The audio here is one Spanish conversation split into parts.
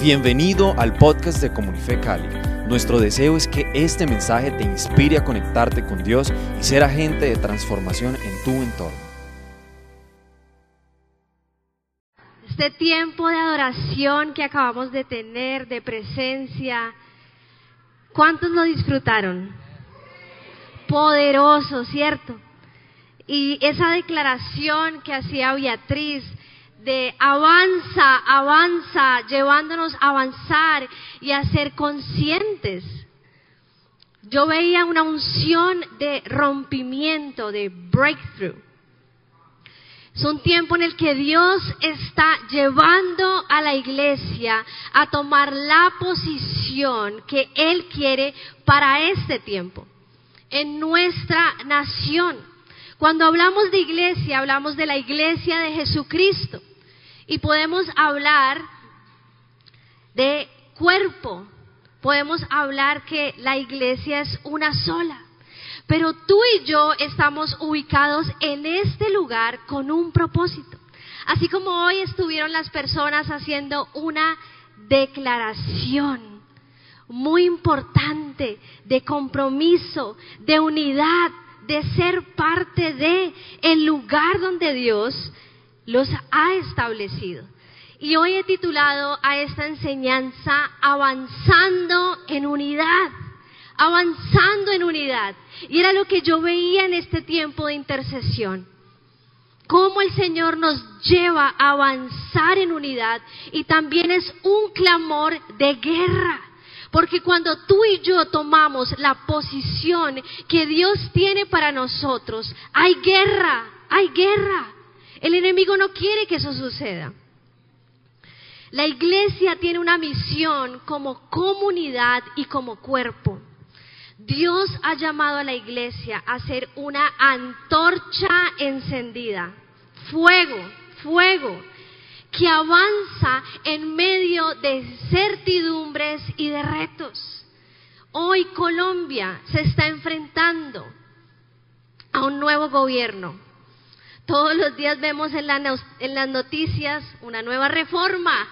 Bienvenido al podcast de Comunife Cali. Nuestro deseo es que este mensaje te inspire a conectarte con Dios y ser agente de transformación en tu entorno. Este tiempo de adoración que acabamos de tener, de presencia, ¿cuántos lo disfrutaron? Poderoso, ¿cierto? Y esa declaración que hacía Beatriz de avanza, avanza, llevándonos a avanzar y a ser conscientes. Yo veía una unción de rompimiento, de breakthrough. Es un tiempo en el que Dios está llevando a la iglesia a tomar la posición que Él quiere para este tiempo, en nuestra nación. Cuando hablamos de iglesia, hablamos de la iglesia de Jesucristo. Y podemos hablar de cuerpo, podemos hablar que la iglesia es una sola. Pero tú y yo estamos ubicados en este lugar con un propósito. Así como hoy estuvieron las personas haciendo una declaración muy importante de compromiso, de unidad, de ser parte de el lugar donde Dios los ha establecido. Y hoy he titulado a esta enseñanza Avanzando en unidad, avanzando en unidad. Y era lo que yo veía en este tiempo de intercesión. Cómo el Señor nos lleva a avanzar en unidad y también es un clamor de guerra. Porque cuando tú y yo tomamos la posición que Dios tiene para nosotros, hay guerra, hay guerra. El enemigo no quiere que eso suceda. La iglesia tiene una misión como comunidad y como cuerpo. Dios ha llamado a la iglesia a ser una antorcha encendida, fuego, fuego, que avanza en medio de certidumbres y de retos. Hoy Colombia se está enfrentando a un nuevo gobierno todos los días vemos en, las noticias una nueva reforma.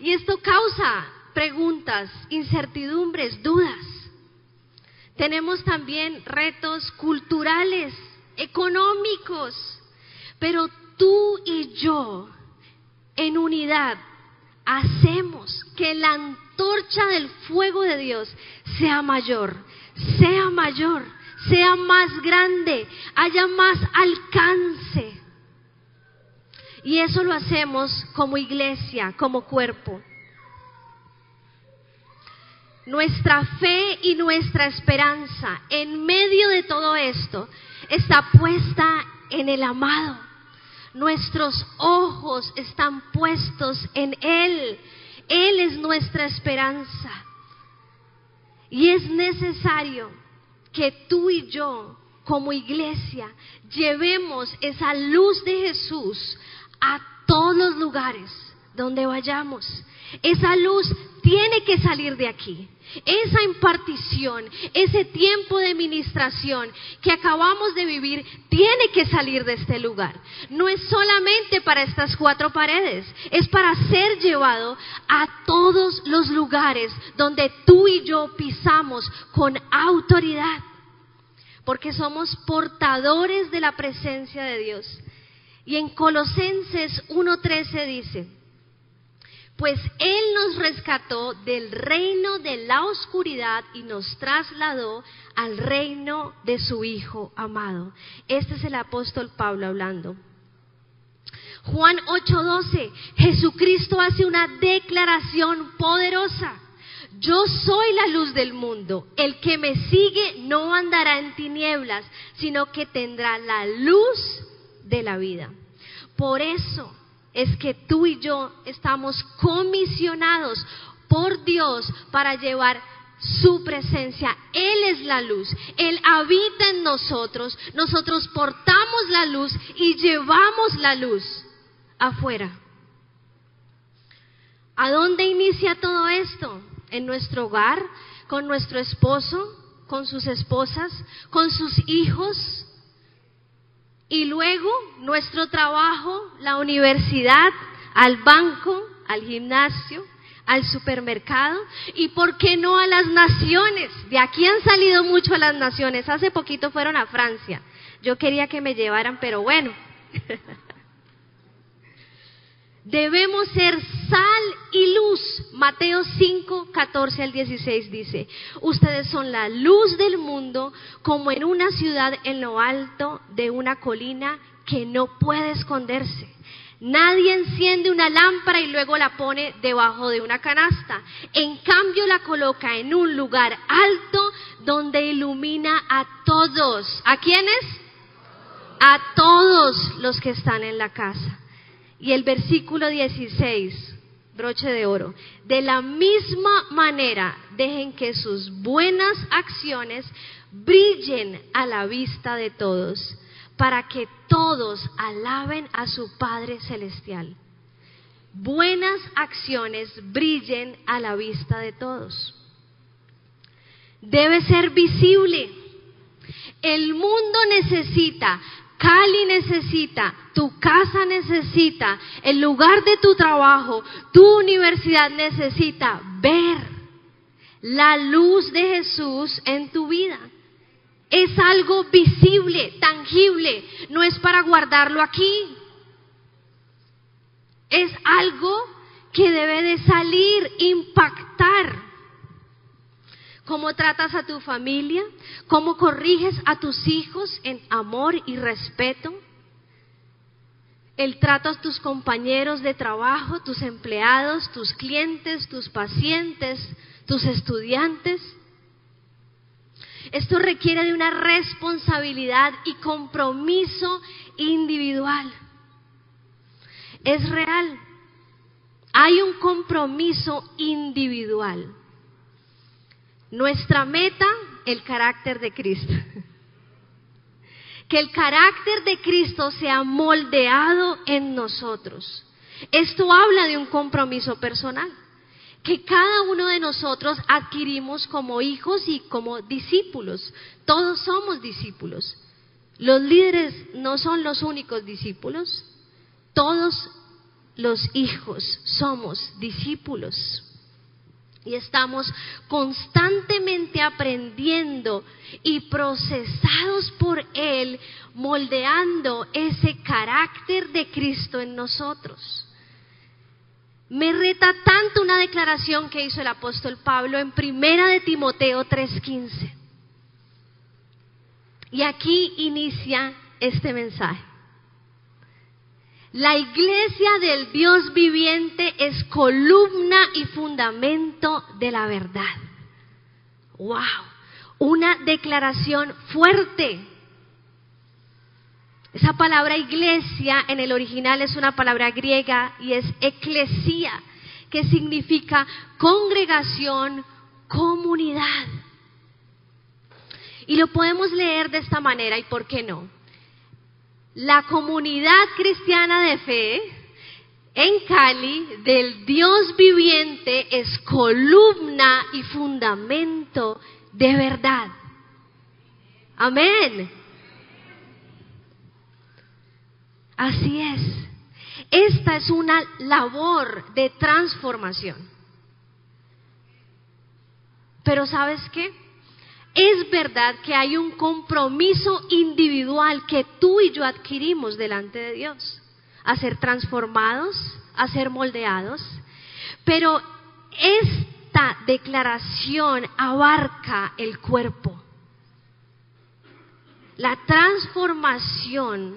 Y esto causa preguntas, incertidumbres, dudas. Tenemos también retos culturales, económicos, pero tú y yo en unidad hacemos que la antorcha del fuego de Dios sea mayor, sea mayor sea más grande, haya más alcance. Y eso lo hacemos como iglesia, como cuerpo. Nuestra fe y nuestra esperanza en medio de todo esto está puesta en el amado. Nuestros ojos están puestos en Él. Él es nuestra esperanza. Y es necesario que tú y yo como iglesia llevemos esa luz de Jesús a todos los lugares donde vayamos. Esa luz tiene que salir de aquí. Esa impartición, ese tiempo de ministración que acabamos de vivir, tiene que salir de este lugar. No es solamente para estas cuatro paredes, es para ser llevado a todos los lugares donde tú y yo pisamos con autoridad. Porque somos portadores de la presencia de Dios. Y en Colosenses 1.13 dice, pues Él nos rescató del reino de la oscuridad y nos trasladó al reino de su Hijo amado. Este es el apóstol Pablo hablando. Juan 8:12, Jesucristo hace una declaración poderosa. Yo soy la luz del mundo. El que me sigue no andará en tinieblas, sino que tendrá la luz de la vida. Por eso es que tú y yo estamos comisionados por Dios para llevar su presencia. Él es la luz. Él habita en nosotros. Nosotros portamos la luz y llevamos la luz afuera. ¿A dónde inicia todo esto? En nuestro hogar, con nuestro esposo, con sus esposas, con sus hijos, y luego nuestro trabajo, la universidad, al banco, al gimnasio, al supermercado y por qué no a las naciones. De aquí han salido mucho a las naciones. Hace poquito fueron a Francia. Yo quería que me llevaran, pero bueno. Debemos ser sal y luz. Mateo 5, 14 al 16 dice, ustedes son la luz del mundo como en una ciudad en lo alto de una colina que no puede esconderse. Nadie enciende una lámpara y luego la pone debajo de una canasta. En cambio la coloca en un lugar alto donde ilumina a todos. ¿A quiénes? A todos los que están en la casa. Y el versículo 16, broche de oro. De la misma manera, dejen que sus buenas acciones brillen a la vista de todos, para que todos alaben a su Padre Celestial. Buenas acciones brillen a la vista de todos. Debe ser visible. El mundo necesita Cali necesita, tu casa necesita, el lugar de tu trabajo, tu universidad necesita ver la luz de Jesús en tu vida. Es algo visible, tangible, no es para guardarlo aquí. Es algo que debe de salir, impactar cómo tratas a tu familia, cómo corriges a tus hijos en amor y respeto, el trato a tus compañeros de trabajo, tus empleados, tus clientes, tus pacientes, tus estudiantes. Esto requiere de una responsabilidad y compromiso individual. Es real. Hay un compromiso individual. Nuestra meta, el carácter de Cristo. Que el carácter de Cristo sea moldeado en nosotros. Esto habla de un compromiso personal que cada uno de nosotros adquirimos como hijos y como discípulos. Todos somos discípulos. Los líderes no son los únicos discípulos. Todos los hijos somos discípulos y estamos constantemente aprendiendo y procesados por Él, moldeando ese carácter de Cristo en nosotros. Me reta tanto una declaración que hizo el apóstol Pablo en primera de Timoteo 3:15. Y aquí inicia este mensaje. La iglesia del Dios viviente es columna y fundamento de la verdad. ¡Wow! Una declaración fuerte. Esa palabra iglesia en el original es una palabra griega y es eclesia, que significa congregación, comunidad. Y lo podemos leer de esta manera, ¿y por qué no? La comunidad cristiana de fe en Cali del Dios viviente es columna y fundamento de verdad. Amén. Así es. Esta es una labor de transformación. Pero ¿sabes qué? Es verdad que hay un compromiso individual que tú y yo adquirimos delante de Dios, a ser transformados, a ser moldeados, pero esta declaración abarca el cuerpo. La transformación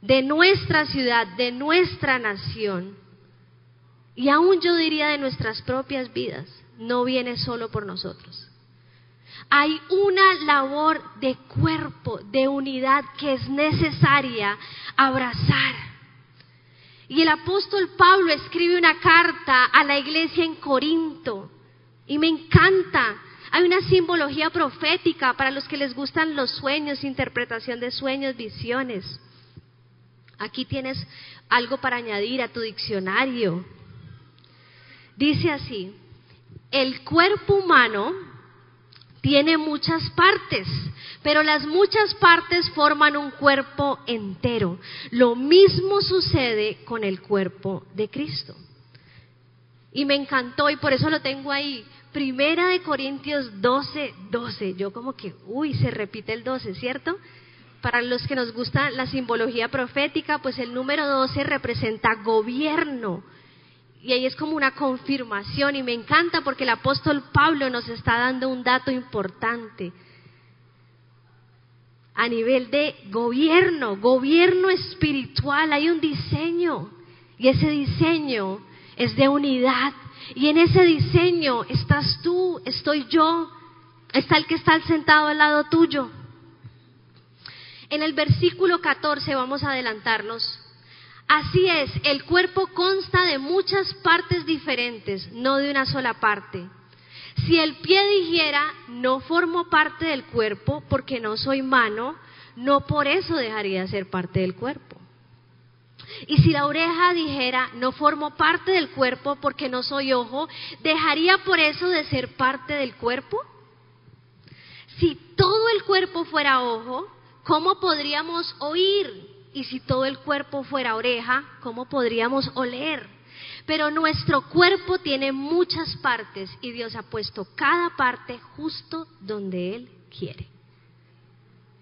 de nuestra ciudad, de nuestra nación, y aún yo diría de nuestras propias vidas, no viene solo por nosotros. Hay una labor de cuerpo, de unidad que es necesaria abrazar. Y el apóstol Pablo escribe una carta a la iglesia en Corinto y me encanta. Hay una simbología profética para los que les gustan los sueños, interpretación de sueños, visiones. Aquí tienes algo para añadir a tu diccionario. Dice así, el cuerpo humano tiene muchas partes, pero las muchas partes forman un cuerpo entero. Lo mismo sucede con el cuerpo de Cristo. Y me encantó y por eso lo tengo ahí. Primera de Corintios 12, 12. Yo como que, uy, se repite el 12, ¿cierto? Para los que nos gusta la simbología profética, pues el número 12 representa gobierno. Y ahí es como una confirmación y me encanta porque el apóstol Pablo nos está dando un dato importante a nivel de gobierno, gobierno espiritual, hay un diseño y ese diseño es de unidad y en ese diseño estás tú, estoy yo, está el que está sentado al lado tuyo. En el versículo 14 vamos a adelantarnos. Así es, el cuerpo consta de muchas partes diferentes, no de una sola parte. Si el pie dijera, no formo parte del cuerpo porque no soy mano, no por eso dejaría de ser parte del cuerpo. Y si la oreja dijera, no formo parte del cuerpo porque no soy ojo, ¿dejaría por eso de ser parte del cuerpo? Si todo el cuerpo fuera ojo, ¿cómo podríamos oír? Y si todo el cuerpo fuera oreja, ¿cómo podríamos oler? Pero nuestro cuerpo tiene muchas partes y Dios ha puesto cada parte justo donde Él quiere.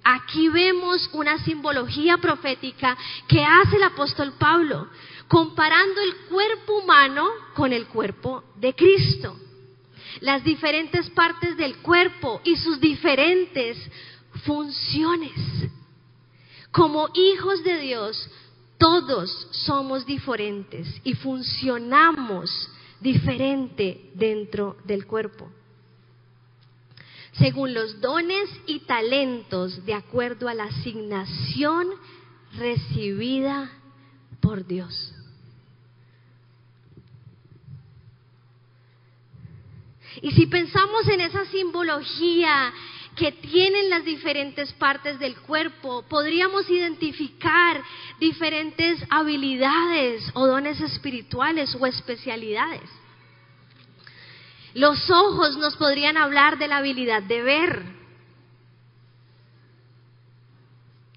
Aquí vemos una simbología profética que hace el apóstol Pablo, comparando el cuerpo humano con el cuerpo de Cristo. Las diferentes partes del cuerpo y sus diferentes funciones. Como hijos de Dios, todos somos diferentes y funcionamos diferente dentro del cuerpo según los dones y talentos de acuerdo a la asignación recibida por Dios. Y si pensamos en esa simbología que tienen las diferentes partes del cuerpo, podríamos identificar diferentes habilidades o dones espirituales o especialidades. Los ojos nos podrían hablar de la habilidad de ver,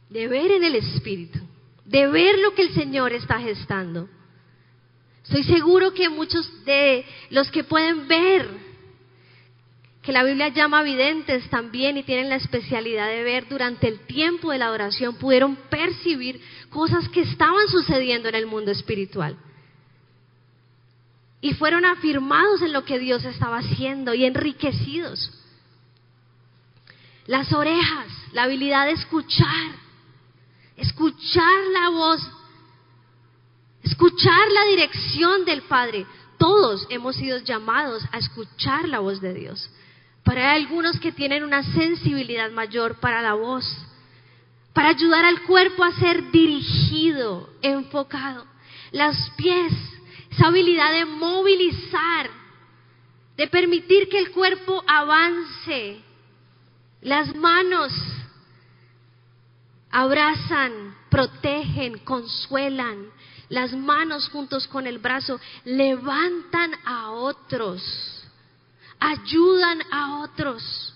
de ver en el Espíritu, de ver lo que el Señor está gestando. Estoy seguro que muchos de los que pueden ver, que la Biblia llama videntes también y tienen la especialidad de ver durante el tiempo de la adoración, pudieron percibir cosas que estaban sucediendo en el mundo espiritual y fueron afirmados en lo que Dios estaba haciendo y enriquecidos. Las orejas, la habilidad de escuchar, escuchar la voz, escuchar la dirección del Padre. Todos hemos sido llamados a escuchar la voz de Dios. Pero hay algunos que tienen una sensibilidad mayor para la voz, para ayudar al cuerpo a ser dirigido, enfocado. Los pies, esa habilidad de movilizar, de permitir que el cuerpo avance. Las manos abrazan, protegen, consuelan. Las manos juntos con el brazo levantan a otros, ayudan a otros.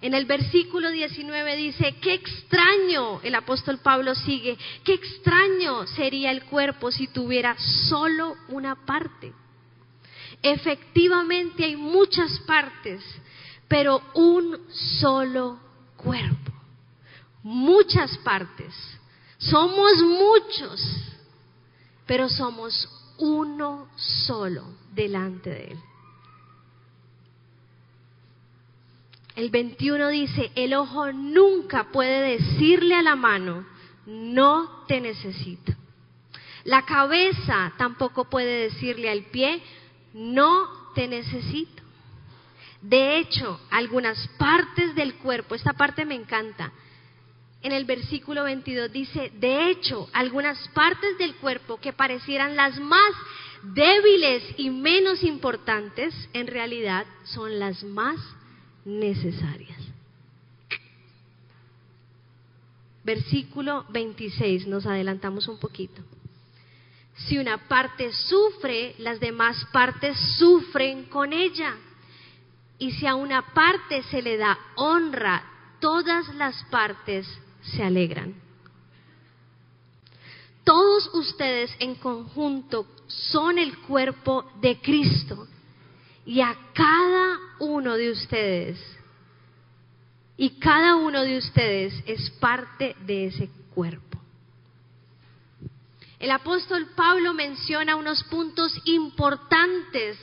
En el versículo 19 dice, qué extraño, el apóstol Pablo sigue, qué extraño sería el cuerpo si tuviera solo una parte. Efectivamente hay muchas partes, pero un solo cuerpo. Muchas partes. Somos muchos, pero somos uno solo delante de Él. el 21 dice, el ojo nunca puede decirle a la mano, no te necesito. La cabeza tampoco puede decirle al pie, no te necesito. De hecho, algunas partes del cuerpo, esta parte me encanta, en el versículo 22 dice, de hecho, algunas partes del cuerpo que parecieran las más débiles y menos importantes, en realidad son las más necesarias. Versículo 26, nos adelantamos un poquito. Si una parte sufre, las demás partes sufren con ella. Y si a una parte se le da honra, todas las partes se alegran. Todos ustedes en conjunto son el cuerpo de Cristo y a cada uno de ustedes, y cada uno de ustedes es parte de ese cuerpo. El apóstol Pablo menciona unos puntos importantes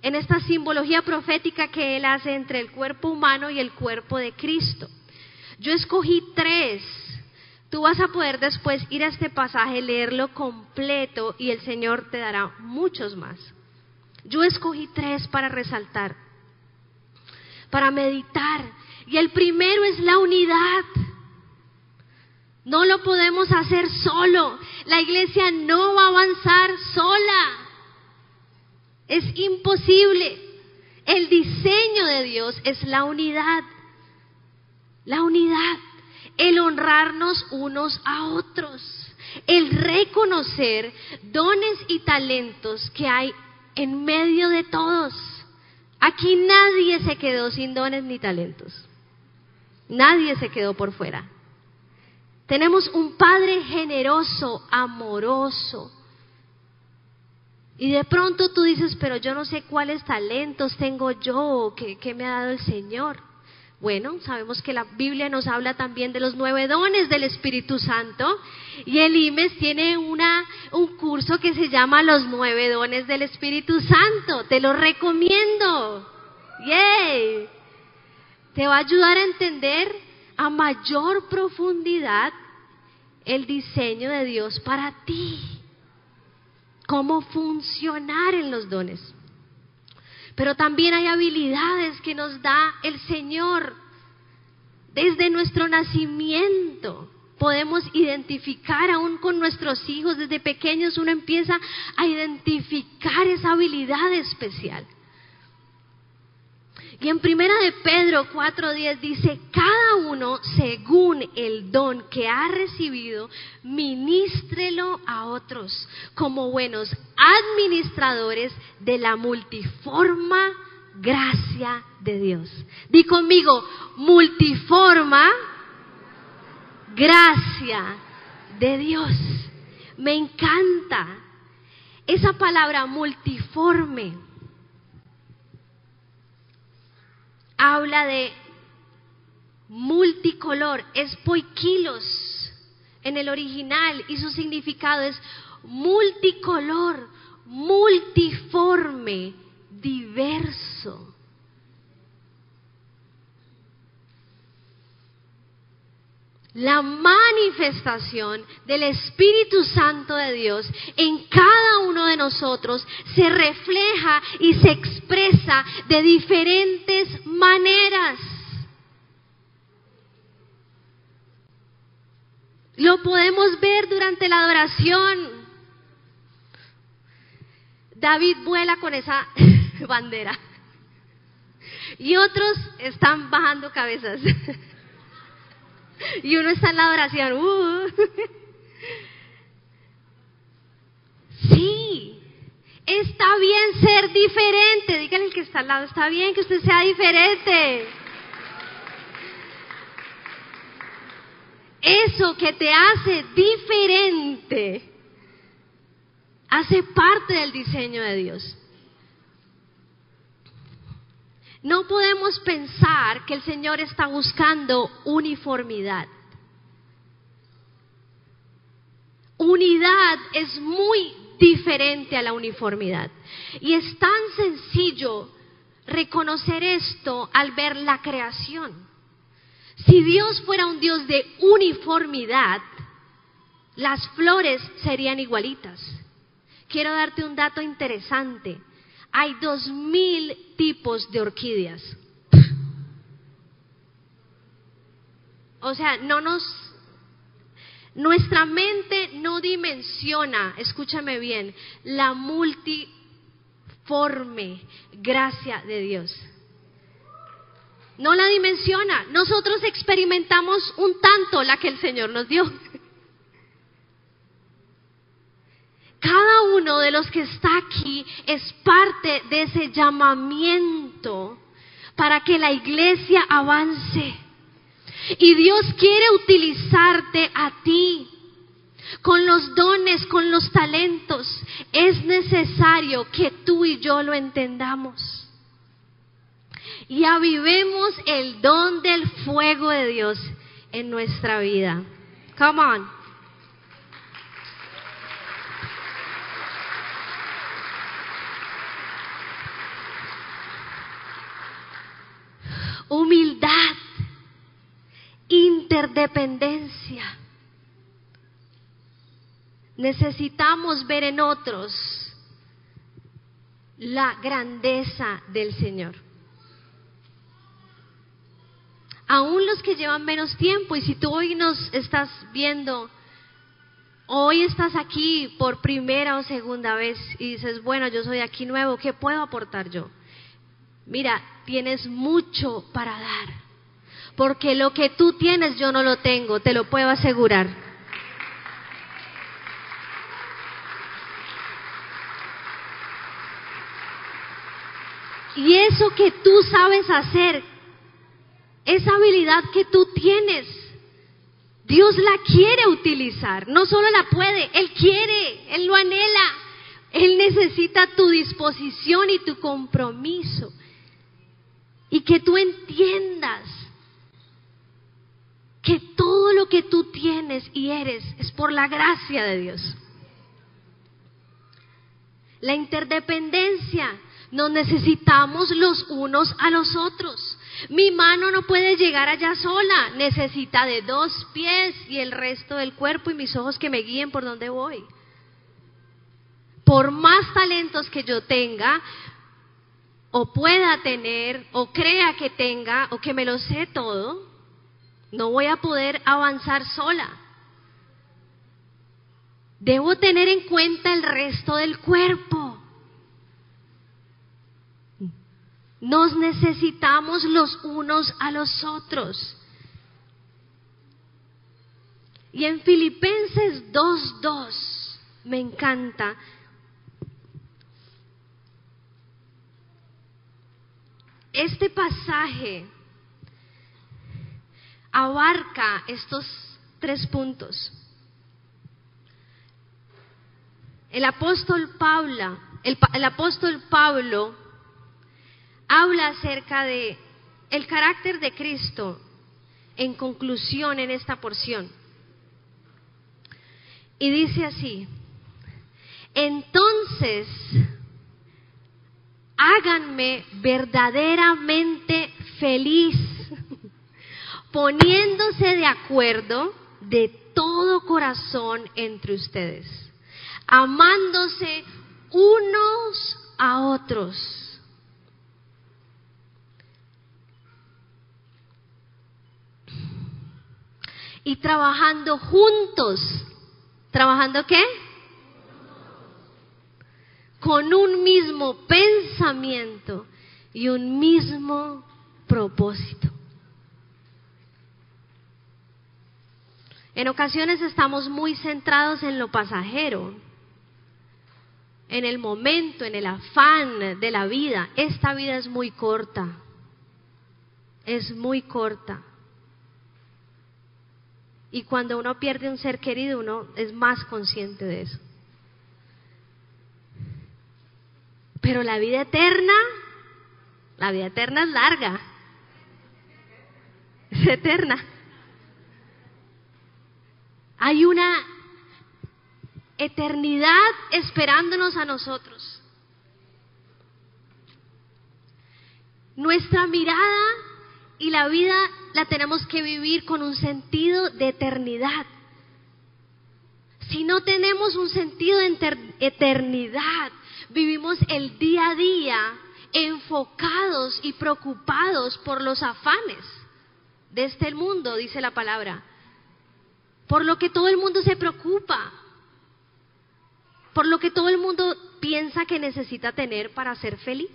en esta simbología profética que él hace entre el cuerpo humano y el cuerpo de Cristo. Yo escogí tres. Tú vas a poder después ir a este pasaje, leerlo completo y el Señor te dará muchos más. Yo escogí tres para resaltar, para meditar. Y el primero es la unidad. No lo podemos hacer solo. La iglesia no va a avanzar sola. Es imposible. El diseño de Dios es la unidad. La unidad. El honrarnos unos a otros. El reconocer dones y talentos que hay en medio de todos. Aquí nadie se quedó sin dones ni talentos. Nadie se quedó por fuera. Tenemos un Padre generoso, amoroso, y de pronto tú dices, pero yo no sé cuáles talentos tengo yo, que, me ha dado el Señor. Bueno, sabemos que la Biblia nos habla también de los nueve dones del Espíritu Santo y el IMES tiene una, un curso que se llama Los nueve dones del Espíritu Santo. Te lo recomiendo. ¡Yay! Te va a ayudar a entender a mayor profundidad el diseño de Dios para ti cómo funcionar en los dones. Pero también hay habilidades que nos da el Señor desde nuestro nacimiento. Podemos identificar aún con nuestros hijos, desde pequeños uno empieza a identificar esa habilidad especial. Y en primera de Pedro 4:10 dice, cada uno según el don que ha recibido, ministrelo a otros como buenos administradores de la multiforma gracia de Dios. Di conmigo, multiforma gracia de Dios. Me encanta esa palabra multiforme habla de multicolor, es poikilos en el original y su significado es multicolor, multiforme, diverso. La manifestación del Espíritu Santo de Dios en cada uno de nosotros se refleja y se expresa de diferentes maneras. Lo podemos ver durante la adoración. David vuela con esa bandera. Y otros están bajando cabezas. y uno está en la oración. Uh. Sí, está bien ser diferente. Díganle al que está al lado, está bien que usted sea diferente. Eso que te hace diferente hace parte del diseño de Dios. No podemos pensar que el Señor está buscando uniformidad. Unidad es muy diferente a la uniformidad. Y es tan sencillo reconocer esto al ver la creación. Si Dios fuera un Dios de uniformidad, las flores serían igualitas. Quiero darte un dato interesante hay dos mil tipos de orquídeas. O sea, no nos, nuestra mente no dimensiona, escúchame bien, la multiforme gracia de Dios. No la dimensiona. Nosotros experimentamos un tanto la que el Señor nos dio. Cada uno de los que está aquí es parte de ese llamamiento para que la iglesia avance. Y Dios quiere utilizarte a ti con los dones, con los talentos. Es necesario que tú y yo lo entendamos. Y avivemos el don del fuego de Dios en nuestra vida. Come on. Humildad, interdependencia. Necesitamos ver en otros la grandeza del Señor aún los que llevan menos tiempo, y si tú hoy nos estás viendo, hoy estás aquí por primera o segunda vez y dices, bueno, yo soy aquí nuevo, ¿qué puedo aportar yo? Mira, tienes mucho para dar, porque lo que tú tienes yo no lo tengo, te lo puedo asegurar. Y eso que tú sabes hacer, esa habilidad que tú tienes, Dios la quiere utilizar. No solo la puede, Él quiere, Él lo anhela. Él necesita tu disposición y tu compromiso. Y que tú entiendas que todo lo que tú tienes y eres es por la gracia de Dios. La interdependencia, nos necesitamos los unos a los otros. Mi mano no puede llegar allá sola, necesita de dos pies y el resto del cuerpo y mis ojos que me guíen por donde voy. Por más talentos que yo tenga, o pueda tener, o crea que tenga, o que me lo sé todo, no voy a poder avanzar sola. Debo tener en cuenta el resto del cuerpo. Nos necesitamos los unos a los otros. Y en Filipenses 2.2 me encanta. Este pasaje abarca estos tres puntos. El apóstol el, el apóstol Pablo habla acerca de el carácter de Cristo en conclusión en esta porción. Y dice así, entonces háganme verdaderamente feliz, poniéndose de acuerdo de todo corazón entre ustedes, amándose unos a otros y trabajando juntos. ¿Trabajando qué? Con un mismo pensamiento y un mismo propósito. En ocasiones estamos muy centrados en lo pasajero, en el momento, en el afán de la vida. Esta vida es muy corta, es muy corta. Y cuando uno pierde un ser querido, uno es más consciente de eso. Pero la vida eterna, la vida eterna es larga. Es eterna. Hay una eternidad esperándonos a nosotros. Nuestra mirada y la vida la tenemos que vivir con un sentido de eternidad. Si no tenemos un sentido de eternidad, vivimos el día a día enfocados y preocupados por los afanes de este mundo, dice la palabra. Por lo que todo el mundo se preocupa. Por lo que todo el mundo piensa que necesita tener para ser feliz.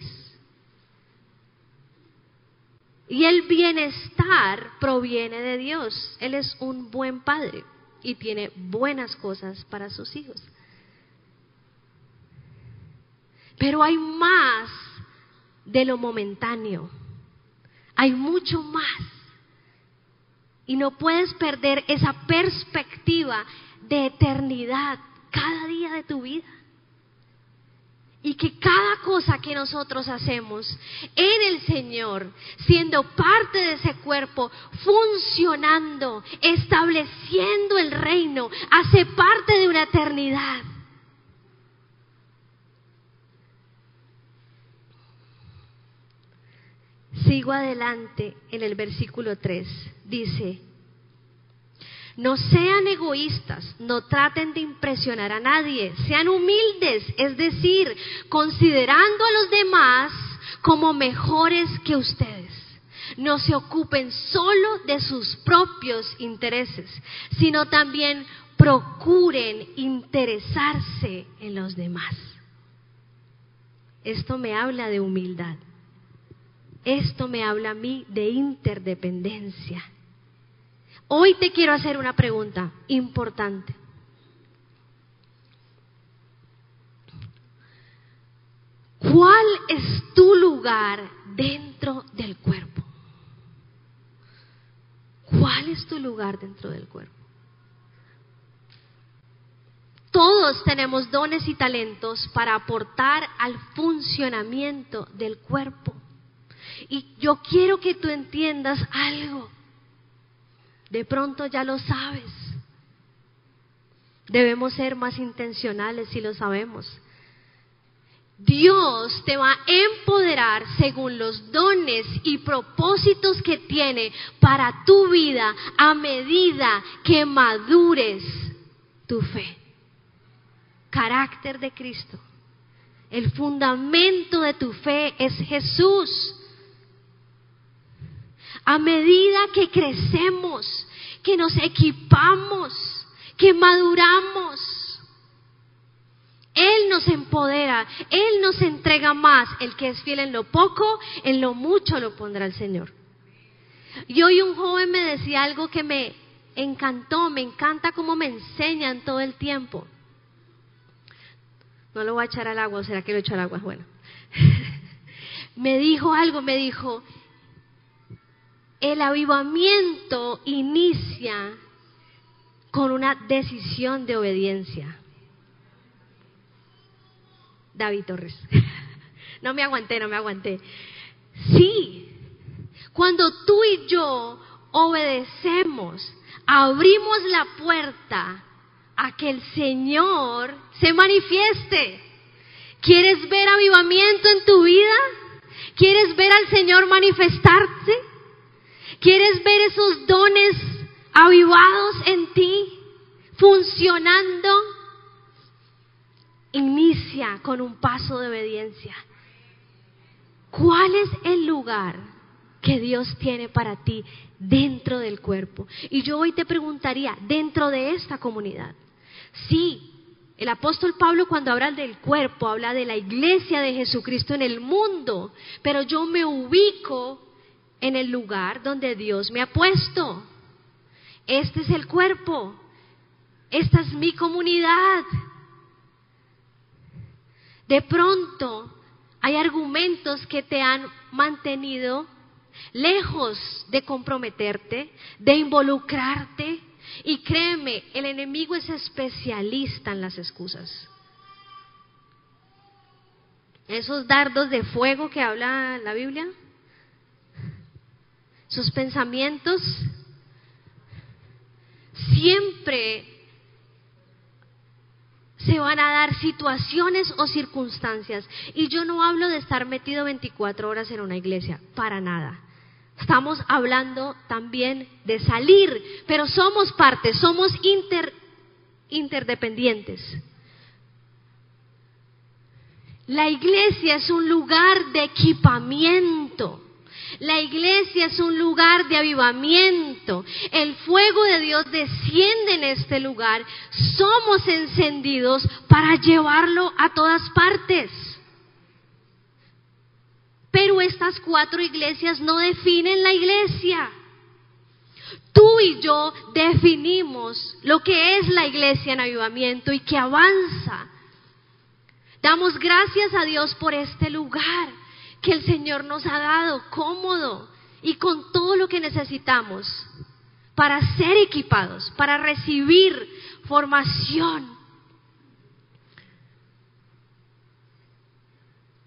Y el bienestar proviene de Dios. Él es un buen padre y tiene buenas cosas para sus hijos. Pero hay más de lo momentáneo. hay mucho más. Y no puedes perder esa perspectiva de eternidad cada día de tu vida. Y que cada cosa que nosotros hacemos en el Señor, siendo parte de ese cuerpo, funcionando, estableciendo el reino, hace parte de una eternidad. Sigo adelante en el versículo 3. Dice, no sean egoístas, no traten de impresionar a nadie, sean humildes, es decir, considerando a los demás como mejores que ustedes. No se ocupen solo de sus propios intereses, sino también procuren interesarse en los demás. Esto me habla de humildad. Esto me habla a mí de interdependencia. Hoy te quiero hacer una pregunta importante. ¿Cuál es tu lugar dentro del cuerpo? ¿Cuál es tu lugar dentro del cuerpo? Todos tenemos dones y talentos para aportar al funcionamiento del cuerpo. Y yo quiero que tú entiendas algo. De pronto ya lo sabes. Debemos ser más intencionales si lo sabemos. Dios te va a empoderar según los dones y propósitos que tiene para tu vida a medida que madures tu fe. Carácter de Cristo. El fundamento de tu fe es Jesús. A medida que crecemos, que nos equipamos, que maduramos, Él nos empodera, Él nos entrega más. El que es fiel en lo poco, en lo mucho lo pondrá el Señor. Y hoy un joven me decía algo que me encantó, me encanta cómo me enseñan todo el tiempo. No lo voy a echar al agua, será que lo echo al agua, bueno. me dijo algo, me dijo, el avivamiento inicia con una decisión de obediencia. David Torres. No me aguanté, no me aguanté. Sí, cuando tú y yo obedecemos, abrimos la puerta a que el Señor se manifieste. ¿Quieres ver avivamiento en tu vida? ¿Quieres ver al Señor manifestarse? ¿Quieres ver esos dones avivados en ti funcionando? Inicia con un paso de obediencia. ¿Cuál es el lugar que Dios tiene para ti dentro del cuerpo? Y yo hoy te preguntaría, dentro de esta comunidad. Sí, el apóstol Pablo cuando habla del cuerpo habla de la iglesia de Jesucristo en el mundo, pero yo me ubico en el lugar donde Dios me ha puesto. Este es el cuerpo. Esta es mi comunidad. De pronto hay argumentos que te han mantenido lejos de comprometerte, de involucrarte. Y créeme, el enemigo es especialista en las excusas. Esos dardos de fuego que habla la Biblia, sus pensamientos siempre se van a dar situaciones o circunstancias. Y yo no hablo de estar metido 24 horas en una iglesia, para nada. Estamos hablando también de salir, pero somos parte, somos interdependientes. La iglesia es un lugar de equipamiento. La iglesia es un lugar de avivamiento. El fuego de Dios desciende en este lugar. Somos encendidos para llevarlo a todas partes. Pero estas cuatro iglesias no definen la iglesia. Tú y yo definimos lo que es la iglesia en avivamiento y que avanza. Damos gracias a Dios por este lugar que el Señor nos ha dado, cómodo, y con todo lo que necesitamos para ser equipados, para recibir formación,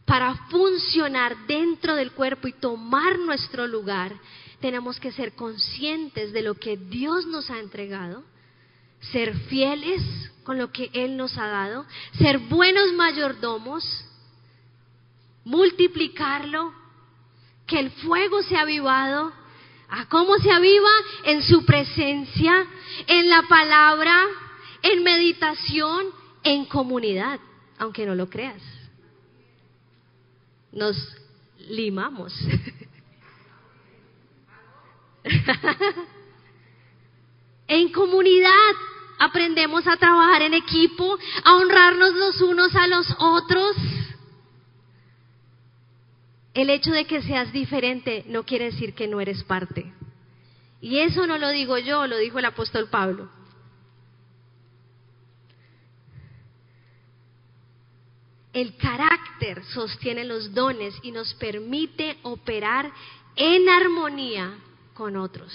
para funcionar dentro del cuerpo y tomar nuestro lugar, tenemos que ser conscientes de lo que Dios nos ha entregado, ser fieles con lo que Él nos ha dado, ser buenos mayordomos, multiplicarlo, que el fuego se ha avivado. ¿A cómo se aviva? En su presencia, en la palabra, en meditación, en comunidad, aunque no lo creas. Nos limamos. en comunidad aprendemos a trabajar en equipo, a honrarnos los unos a los otros. El hecho de que seas diferente no quiere decir que no eres parte. Y eso no lo digo yo, lo dijo el apóstol Pablo. El carácter sostiene los dones y nos permite operar en armonía con otros.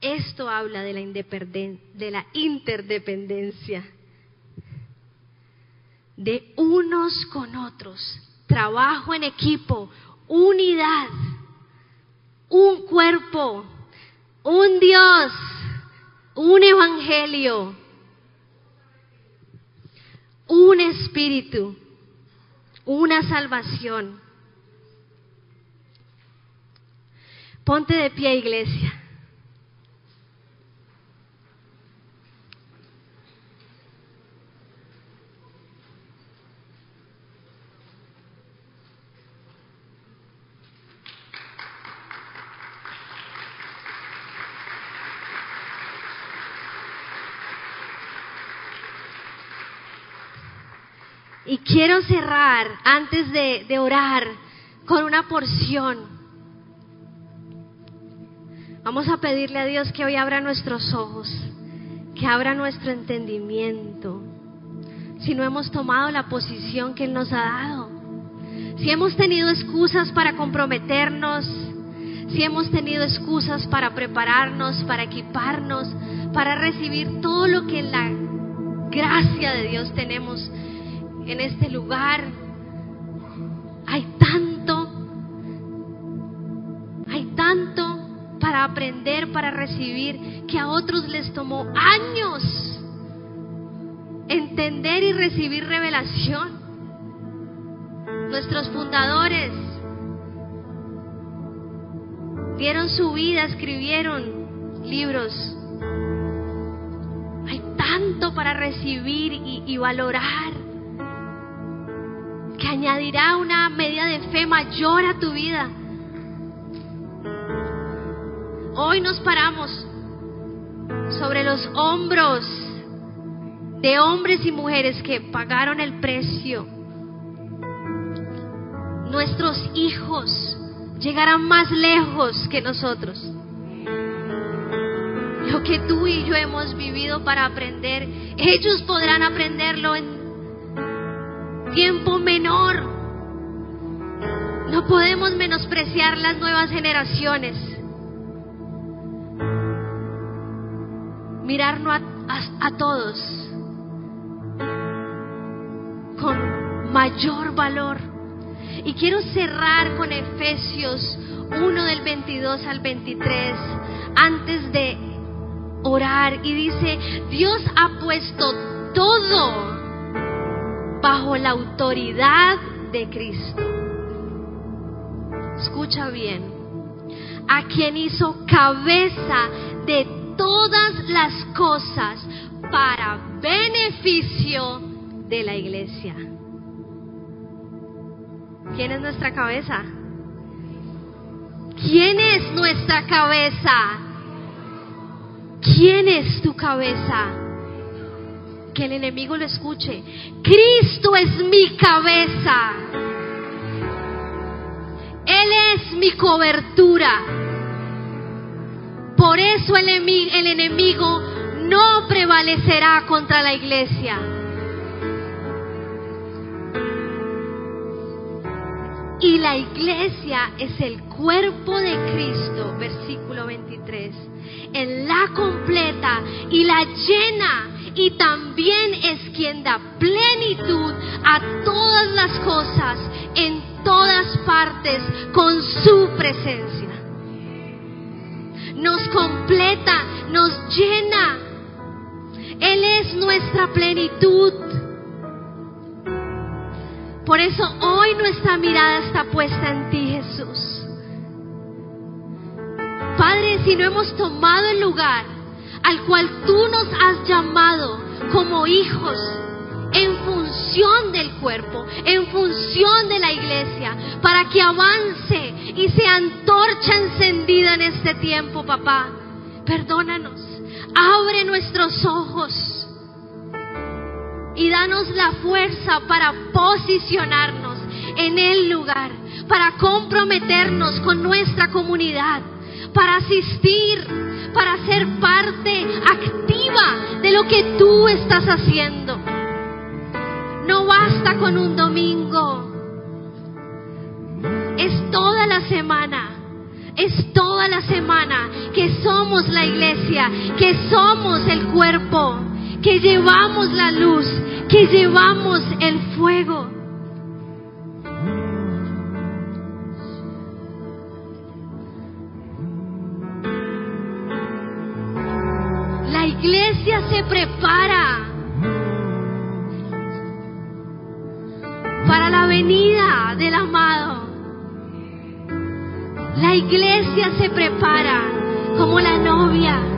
Esto habla de la, de la interdependencia, de unos con otros, trabajo en equipo, unidad, un cuerpo, un Dios, un evangelio, un espíritu, una salvación. Ponte de pie, iglesia. Y quiero cerrar antes de, orar con una porción Vamos a pedirle a Dios que hoy abra nuestros ojos, que abra nuestro entendimiento. Si no hemos tomado la posición que Él nos ha dado, si hemos tenido excusas para comprometernos, si hemos tenido excusas para prepararnos, para equiparnos, para recibir todo lo que en la gracia de Dios tenemos en este lugar, hay tanto, hay tanto para aprender, para recibir, que a otros les tomó años entender y recibir revelación. Nuestros fundadores dieron su vida, escribieron libros. Hay tanto para recibir y, y valorar que añadirá una medida de fe mayor a tu vida. Hoy nos paramos sobre los hombros de hombres y mujeres que pagaron el precio. Nuestros hijos llegarán más lejos que nosotros. Lo que tú y yo hemos vivido para aprender, ellos podrán aprenderlo en tiempo menor. No podemos menospreciar las nuevas generaciones. mirarnos a, todos con mayor valor. Y quiero cerrar con Efesios 1 del 22 al 23 antes de orar. Y dice, Dios ha puesto todo bajo la autoridad de Cristo. Escucha bien, a quien hizo cabeza de todas las cosas para beneficio de la iglesia. ¿Quién es nuestra cabeza? ¿Quién es nuestra cabeza? ¿Quién es tu cabeza? Que el enemigo lo escuche. Cristo es mi cabeza. Él es mi cobertura. Por eso el, enemigo no prevalecerá contra la iglesia. Y la iglesia es el cuerpo de Cristo, versículo 23. En la completa y la llena y también es quien da plenitud a todas las cosas en todas partes con su presencia. Nos completa, nos llena. Él es nuestra plenitud. Por eso hoy nuestra mirada está puesta en ti, Jesús. Padre, si no hemos tomado el lugar al cual tú nos has llamado como hijos, en función del cuerpo, en función de la iglesia, para que avance y sea antorcha encendida en este tiempo, papá. Perdónanos, abre nuestros ojos y danos la fuerza para posicionarnos en el lugar, para comprometernos con nuestra comunidad, para asistir, para ser parte activa de lo que tú estás haciendo. No basta con un domingo, es toda la semana. Es toda la semana que somos la iglesia, que somos el cuerpo, que llevamos la luz, que llevamos el fuego. La iglesia se prepara para la venida del amado. La iglesia se prepara como la novia.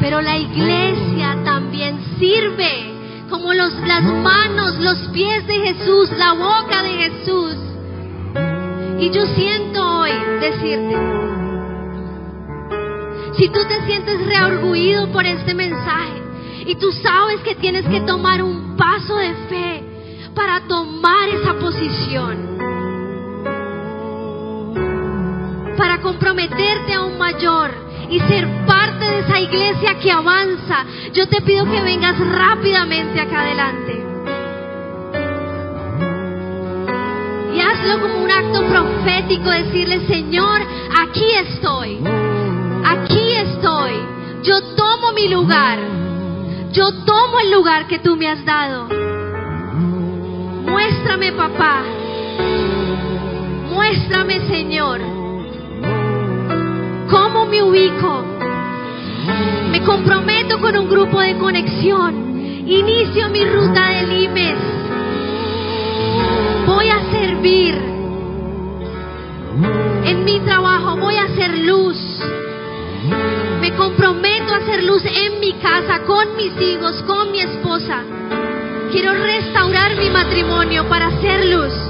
Pero la iglesia también sirve como los, las manos, los pies de Jesús, la boca de Jesús. Y yo siento hoy decirte, si tú te sientes reorgullido por este mensaje y tú sabes que tienes que tomar un paso de fe para tomar esa posición, para comprometerte a un mayor y ser parte de esa iglesia que avanza, yo te pido que vengas rápidamente acá adelante. Y hazlo como un acto profético, decirle, Señor, aquí estoy, aquí estoy, yo tomo mi lugar, yo tomo el lugar que tú me has dado. Muéstrame, papá, muéstrame, Señor, cómo me ubico. Me comprometo con un grupo de conexión. Inicio mi ruta de limes. Voy a servir. En mi trabajo voy a hacer luz. Me comprometo a hacer luz en mi casa, con mis hijos, con mi esposa. Quiero restaurar mi matrimonio para hacer luz.